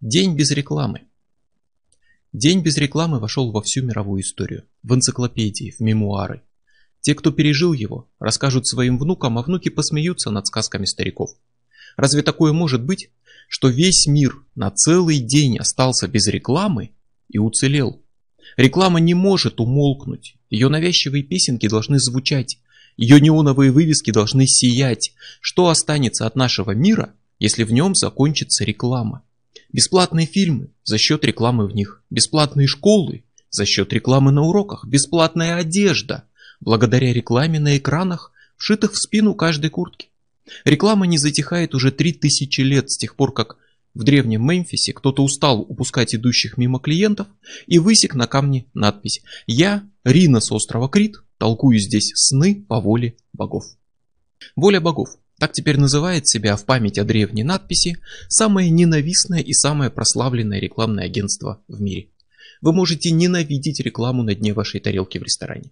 День без рекламы. День без рекламы вошел во всю мировую историю, в энциклопедии, в мемуары. Те, кто пережил его, расскажут своим внукам, а внуки посмеются над сказками стариков. Разве такое может быть, что весь мир на целый день остался без рекламы и уцелел? Реклама не может умолкнуть, ее навязчивые песенки должны звучать, ее неоновые вывески должны сиять. Что останется от нашего мира, если в нем закончится реклама? Бесплатные фильмы за счет рекламы в них, бесплатные школы за счет рекламы на уроках, бесплатная одежда благодаря рекламе на экранах, вшитых в спину каждой куртки. Реклама не затихает уже три тысячи лет с тех пор, как в древнем Мемфисе кто-то устал упускать идущих мимо клиентов и высек на камне надпись «Я, Рина с острова Крит, толкую здесь сны по воле богов». Воля богов. Так теперь называет себя в память о древней надписи самое ненавистное и самое прославленное рекламное агентство в мире. Вы можете ненавидеть рекламу на дне вашей тарелки в ресторане.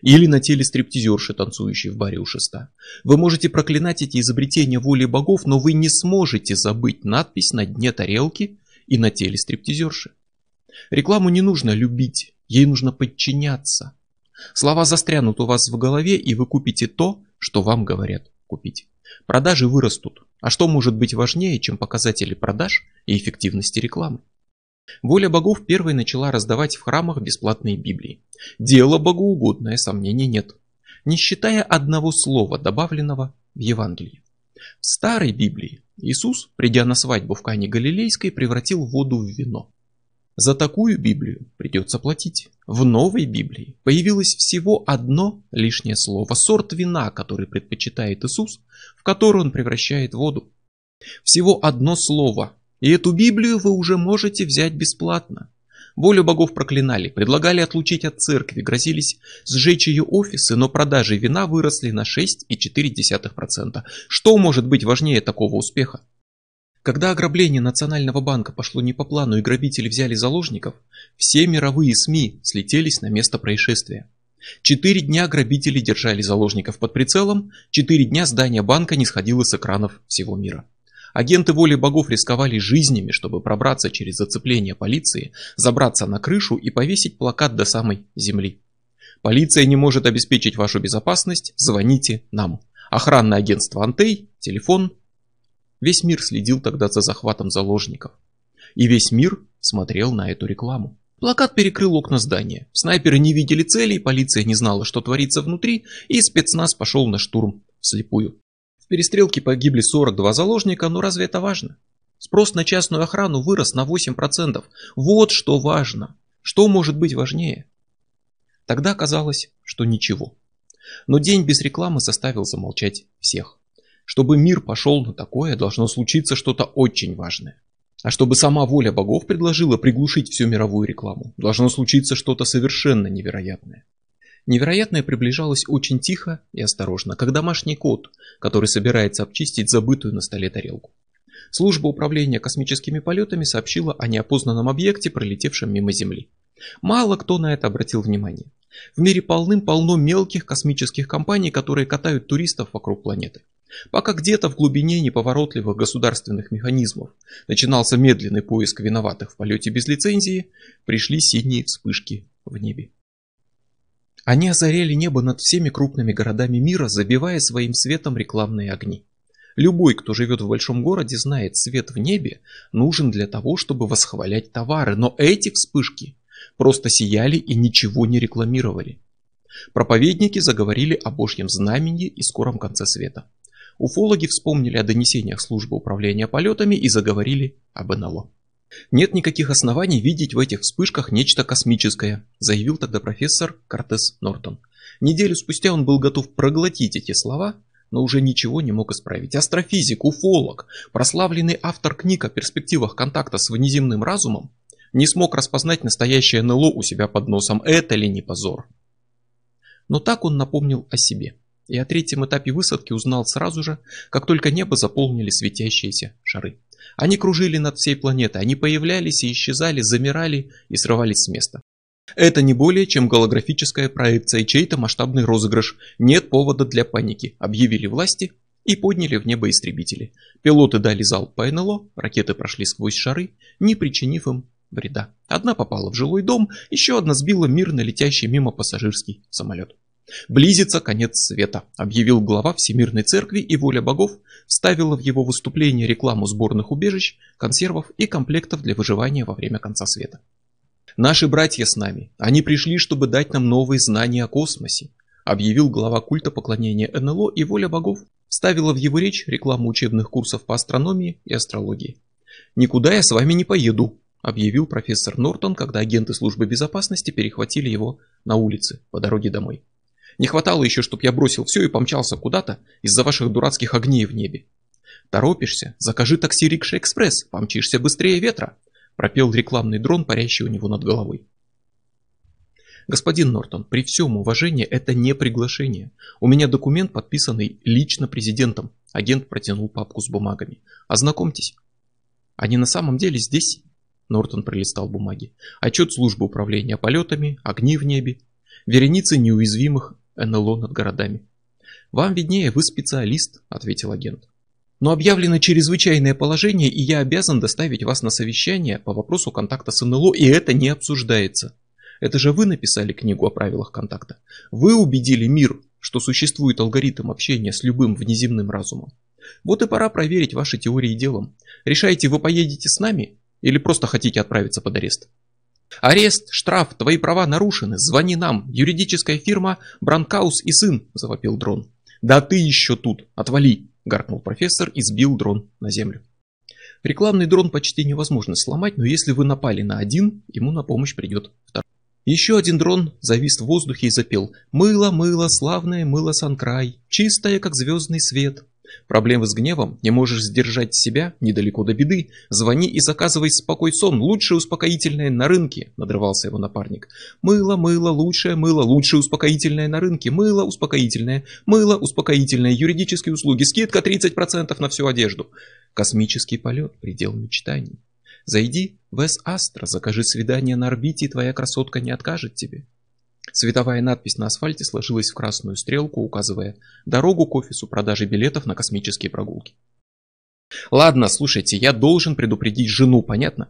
Или на теле стриптизерши, танцующей в баре у шеста. Вы можете проклинать эти изобретения воли богов, но вы не сможете забыть надпись на дне тарелки и на теле стриптизерши. Рекламу не нужно любить, ей нужно подчиняться. Слова застрянут у вас в голове, и вы купите то, что вам говорят купить. Продажи вырастут. А что может быть важнее, чем показатели продаж и эффективности рекламы? Воля богов первой начала раздавать в храмах бесплатные Библии. Дело богоугодное, сомнений нет. Не считая одного слова, добавленного в Евангелии. В старой Библии Иисус, придя на свадьбу в Кане Галилейской, превратил воду в вино. За такую Библию придется платить. В новой Библии появилось всего одно лишнее слово, сорт вина, который предпочитает Иисус, в который он превращает воду. Всего одно слово, и эту Библию вы уже можете взять бесплатно. Волю богов проклинали, предлагали отлучить от церкви, грозились сжечь ее офисы, но продажи вина выросли на 6,4%. Что может быть важнее такого успеха? Когда ограбление Национального банка пошло не по плану и грабители взяли заложников, все мировые СМИ слетелись на место происшествия. Четыре дня грабители держали заложников под прицелом, четыре дня здание банка не сходило с экранов всего мира. Агенты воли богов рисковали жизнями, чтобы пробраться через зацепление полиции, забраться на крышу и повесить плакат до самой земли. Полиция не может обеспечить вашу безопасность, звоните нам. Охранное агентство Антей, телефон Весь мир следил тогда за захватом заложников. И весь мир смотрел на эту рекламу. Плакат перекрыл окна здания. Снайперы не видели целей, полиция не знала, что творится внутри, и спецназ пошел на штурм вслепую. В перестрелке погибли 42 заложника, но разве это важно? Спрос на частную охрану вырос на 8%. Вот что важно. Что может быть важнее? Тогда казалось, что ничего. Но день без рекламы заставил замолчать всех. Чтобы мир пошел на такое, должно случиться что-то очень важное. А чтобы сама воля богов предложила приглушить всю мировую рекламу, должно случиться что-то совершенно невероятное. Невероятное приближалось очень тихо и осторожно, как домашний кот, который собирается обчистить забытую на столе тарелку. Служба управления космическими полетами сообщила о неопознанном объекте, пролетевшем мимо Земли. Мало кто на это обратил внимание. В мире полным-полно мелких космических компаний, которые катают туристов вокруг планеты. Пока где-то в глубине неповоротливых государственных механизмов начинался медленный поиск виноватых в полете без лицензии, пришли синие вспышки в небе. Они озаряли небо над всеми крупными городами мира, забивая своим светом рекламные огни. Любой, кто живет в большом городе, знает, свет в небе нужен для того, чтобы восхвалять товары, но эти вспышки просто сияли и ничего не рекламировали. Проповедники заговорили о Божьем знамени и скором конце света. Уфологи вспомнили о донесениях службы управления полетами и заговорили об НЛО. Нет никаких оснований видеть в этих вспышках нечто космическое, заявил тогда профессор Кортес Нортон. Неделю спустя он был готов проглотить эти слова, но уже ничего не мог исправить. Астрофизик, уфолог, прославленный автор книг о перспективах контакта с внеземным разумом, не смог распознать настоящее НЛО у себя под носом. Это ли не позор? Но так он напомнил о себе и о третьем этапе высадки узнал сразу же, как только небо заполнили светящиеся шары. Они кружили над всей планетой, они появлялись и исчезали, замирали и срывались с места. Это не более чем голографическая проекция чей-то масштабный розыгрыш. Нет повода для паники, объявили власти и подняли в небо истребители. Пилоты дали залп по НЛО, ракеты прошли сквозь шары, не причинив им вреда. Одна попала в жилой дом, еще одна сбила мирно летящий мимо пассажирский самолет. «Близится конец света», объявил глава Всемирной Церкви и воля богов вставила в его выступление рекламу сборных убежищ, консервов и комплектов для выживания во время конца света. «Наши братья с нами. Они пришли, чтобы дать нам новые знания о космосе», объявил глава культа поклонения НЛО и воля богов вставила в его речь рекламу учебных курсов по астрономии и астрологии. «Никуда я с вами не поеду», объявил профессор Нортон, когда агенты службы безопасности перехватили его на улице по дороге домой. Не хватало еще, чтобы я бросил все и помчался куда-то из-за ваших дурацких огней в небе. Торопишься? Закажи такси Рикша Экспресс, помчишься быстрее ветра, пропел рекламный дрон, парящий у него над головой. Господин Нортон, при всем уважении это не приглашение. У меня документ, подписанный лично президентом. Агент протянул папку с бумагами. Ознакомьтесь. Они на самом деле здесь? Нортон пролистал бумаги. Отчет службы управления полетами, огни в небе, вереницы неуязвимых НЛО над городами. «Вам виднее, вы специалист», — ответил агент. «Но объявлено чрезвычайное положение, и я обязан доставить вас на совещание по вопросу контакта с НЛО, и это не обсуждается. Это же вы написали книгу о правилах контакта. Вы убедили мир, что существует алгоритм общения с любым внеземным разумом. Вот и пора проверить ваши теории делом. Решаете, вы поедете с нами или просто хотите отправиться под арест?» «Арест, штраф, твои права нарушены, звони нам, юридическая фирма Бранкаус и сын», – завопил дрон. «Да ты еще тут, отвали», – гаркнул профессор и сбил дрон на землю. Рекламный дрон почти невозможно сломать, но если вы напали на один, ему на помощь придет второй. Еще один дрон завис в воздухе и запел «Мыло, мыло, славное мыло Санкрай, чистое, как звездный свет, Проблемы с гневом, не можешь сдержать себя, недалеко до беды. Звони и заказывай спокой сон, лучшее успокоительное на рынке, надрывался его напарник. Мыло, мыло, лучшее мыло, лучшее успокоительное на рынке, мыло, успокоительное, мыло, успокоительное, юридические услуги, скидка 30% на всю одежду. Космический полет, предел мечтаний. Зайди в С-Астра, закажи свидание на орбите, и твоя красотка не откажет тебе. Световая надпись на асфальте сложилась в красную стрелку, указывая дорогу к офису продажи билетов на космические прогулки. Ладно, слушайте, я должен предупредить жену, понятно?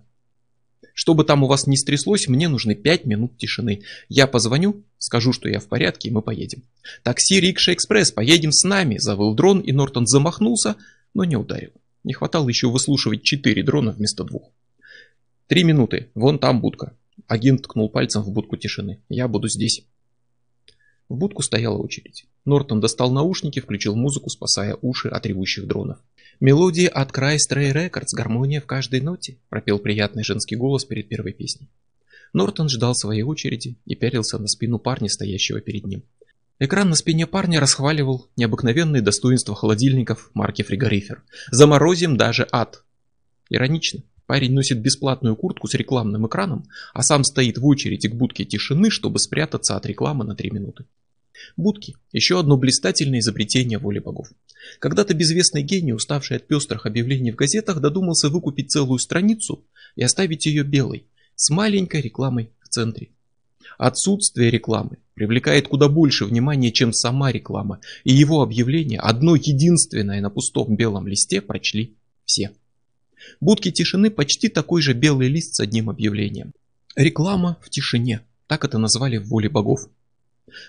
Чтобы там у вас не стряслось, мне нужны 5 минут тишины. Я позвоню, скажу, что я в порядке, и мы поедем. Такси Рикша Экспресс, поедем с нами, завыл дрон, и Нортон замахнулся, но не ударил. Не хватало еще выслушивать 4 дрона вместо двух. Три минуты, вон там будка. Агент ткнул пальцем в будку тишины. «Я буду здесь». В будку стояла очередь. Нортон достал наушники, включил музыку, спасая уши от ревущих дронов. «Мелодии от Крайстрей Рекордс, гармония в каждой ноте», пропел приятный женский голос перед первой песней. Нортон ждал своей очереди и пялился на спину парня, стоящего перед ним. Экран на спине парня расхваливал необыкновенные достоинства холодильников марки Фригорифер. «Заморозим даже ад». Иронично. Парень носит бесплатную куртку с рекламным экраном, а сам стоит в очереди к будке тишины, чтобы спрятаться от рекламы на 3 минуты. Будки – еще одно блистательное изобретение воли богов. Когда-то безвестный гений, уставший от пестрых объявлений в газетах, додумался выкупить целую страницу и оставить ее белой, с маленькой рекламой в центре. Отсутствие рекламы привлекает куда больше внимания, чем сама реклама, и его объявление, одно единственное на пустом белом листе, прочли все. Будки тишины почти такой же белый лист с одним объявлением. Реклама в тишине, так это назвали в воле богов.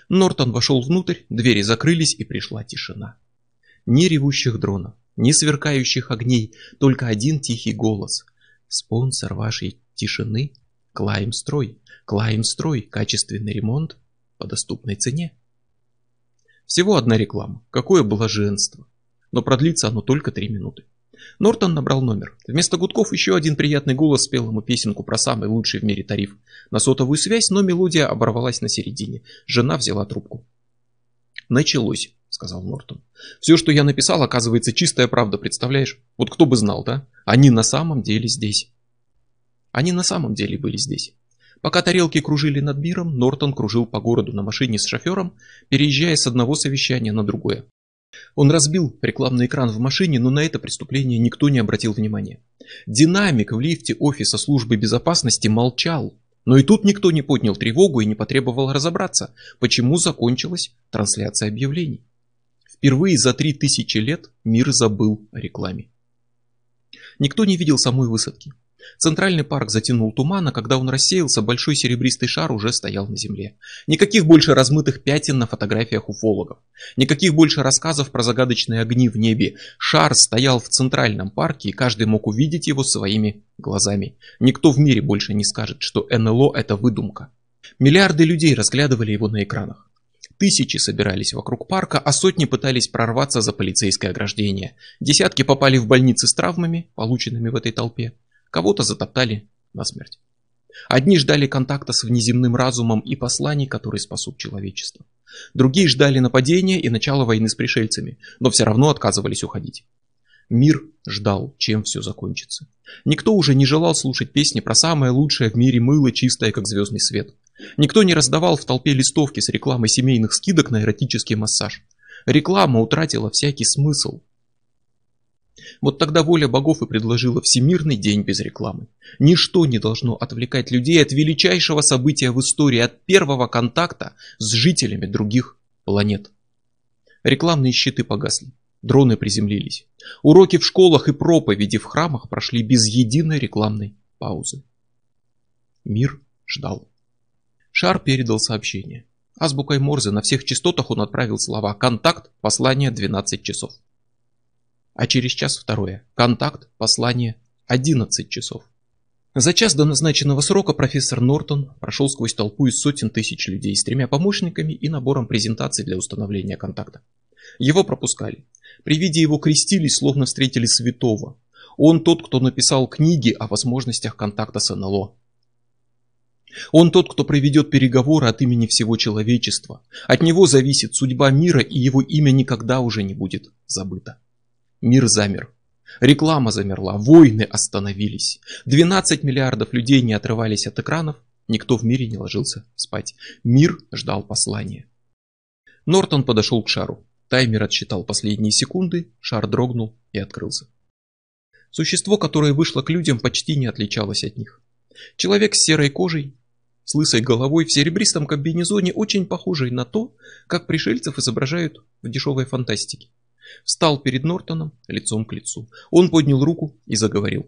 Нортон вошел внутрь, двери закрылись и пришла тишина. Ни ревущих дронов, ни сверкающих огней, только один тихий голос. Спонсор вашей тишины – Клаймстрой. Клаймстрой – качественный ремонт по доступной цене. Всего одна реклама. Какое блаженство. Но продлится оно только три минуты. Нортон набрал номер. Вместо гудков еще один приятный голос спел ему песенку про самый лучший в мире тариф. На сотовую связь, но мелодия оборвалась на середине. Жена взяла трубку. «Началось», — сказал Нортон. «Все, что я написал, оказывается чистая правда, представляешь? Вот кто бы знал, да? Они на самом деле здесь». Они на самом деле были здесь. Пока тарелки кружили над миром, Нортон кружил по городу на машине с шофером, переезжая с одного совещания на другое. Он разбил рекламный экран в машине, но на это преступление никто не обратил внимания. Динамик в лифте офиса службы безопасности молчал. Но и тут никто не поднял тревогу и не потребовал разобраться, почему закончилась трансляция объявлений. Впервые за три тысячи лет мир забыл о рекламе. Никто не видел самой высадки. Центральный парк затянул туман, а когда он рассеялся, большой серебристый шар уже стоял на земле. Никаких больше размытых пятен на фотографиях уфологов. Никаких больше рассказов про загадочные огни в небе. Шар стоял в Центральном парке, и каждый мог увидеть его своими глазами. Никто в мире больше не скажет, что НЛО это выдумка. Миллиарды людей разглядывали его на экранах. Тысячи собирались вокруг парка, а сотни пытались прорваться за полицейское ограждение. Десятки попали в больницы с травмами, полученными в этой толпе. Кого-то затоптали насмерть. Одни ждали контакта с внеземным разумом и посланий, которые спасут человечество. Другие ждали нападения и начала войны с пришельцами, но все равно отказывались уходить. Мир ждал, чем все закончится. Никто уже не желал слушать песни про самое лучшее в мире мыло, чистое, как звездный свет. Никто не раздавал в толпе листовки с рекламой семейных скидок на эротический массаж. Реклама утратила всякий смысл. Вот тогда воля богов и предложила Всемирный день без рекламы. Ничто не должно отвлекать людей от величайшего события в истории, от первого контакта с жителями других планет. Рекламные щиты погасли, дроны приземлились. Уроки в школах и проповеди в храмах прошли без единой рекламной паузы. Мир ждал. Шар передал сообщение. Азбукой Морзе на всех частотах он отправил слова «Контакт, послание 12 часов» а через час второе. Контакт, послание, 11 часов. За час до назначенного срока профессор Нортон прошел сквозь толпу из сотен тысяч людей с тремя помощниками и набором презентаций для установления контакта. Его пропускали. При виде его крестились, словно встретили святого. Он тот, кто написал книги о возможностях контакта с НЛО. Он тот, кто проведет переговоры от имени всего человечества. От него зависит судьба мира, и его имя никогда уже не будет забыто. Мир замер. Реклама замерла, войны остановились. 12 миллиардов людей не отрывались от экранов, никто в мире не ложился спать. Мир ждал послания. Нортон подошел к шару. Таймер отсчитал последние секунды, шар дрогнул и открылся. Существо, которое вышло к людям, почти не отличалось от них. Человек с серой кожей, с лысой головой, в серебристом комбинезоне, очень похожий на то, как пришельцев изображают в дешевой фантастике. Встал перед Нортоном лицом к лицу. Он поднял руку и заговорил.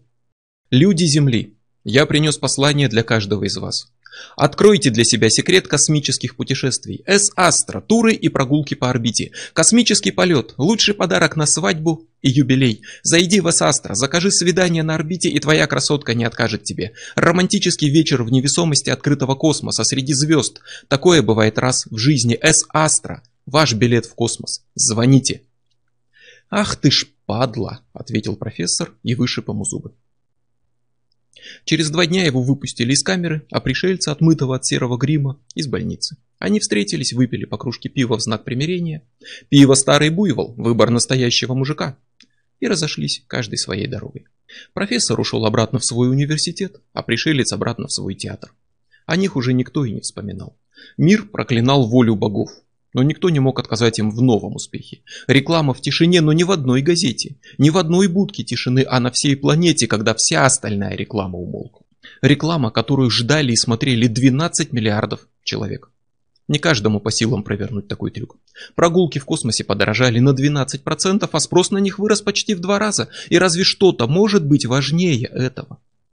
«Люди Земли, я принес послание для каждого из вас. Откройте для себя секрет космических путешествий. С-Астра, туры и прогулки по орбите. Космический полет, лучший подарок на свадьбу и юбилей. Зайди в С-Астра, закажи свидание на орбите, и твоя красотка не откажет тебе. Романтический вечер в невесомости открытого космоса среди звезд. Такое бывает раз в жизни. С-Астра, ваш билет в космос. Звоните. «Ах ты ж падла!» — ответил профессор и вышиб ему зубы. Через два дня его выпустили из камеры, а пришельца, отмытого от серого грима, из больницы. Они встретились, выпили по кружке пива в знак примирения. Пиво старый буйвол, выбор настоящего мужика. И разошлись каждой своей дорогой. Профессор ушел обратно в свой университет, а пришелец обратно в свой театр. О них уже никто и не вспоминал. Мир проклинал волю богов, но никто не мог отказать им в новом успехе. Реклама в тишине, но не в одной газете, не в одной будке тишины, а на всей планете, когда вся остальная реклама умолкла. Реклама, которую ждали и смотрели 12 миллиардов человек. Не каждому по силам провернуть такой трюк. Прогулки в космосе подорожали на 12%, а спрос на них вырос почти в два раза. И разве что-то может быть важнее этого?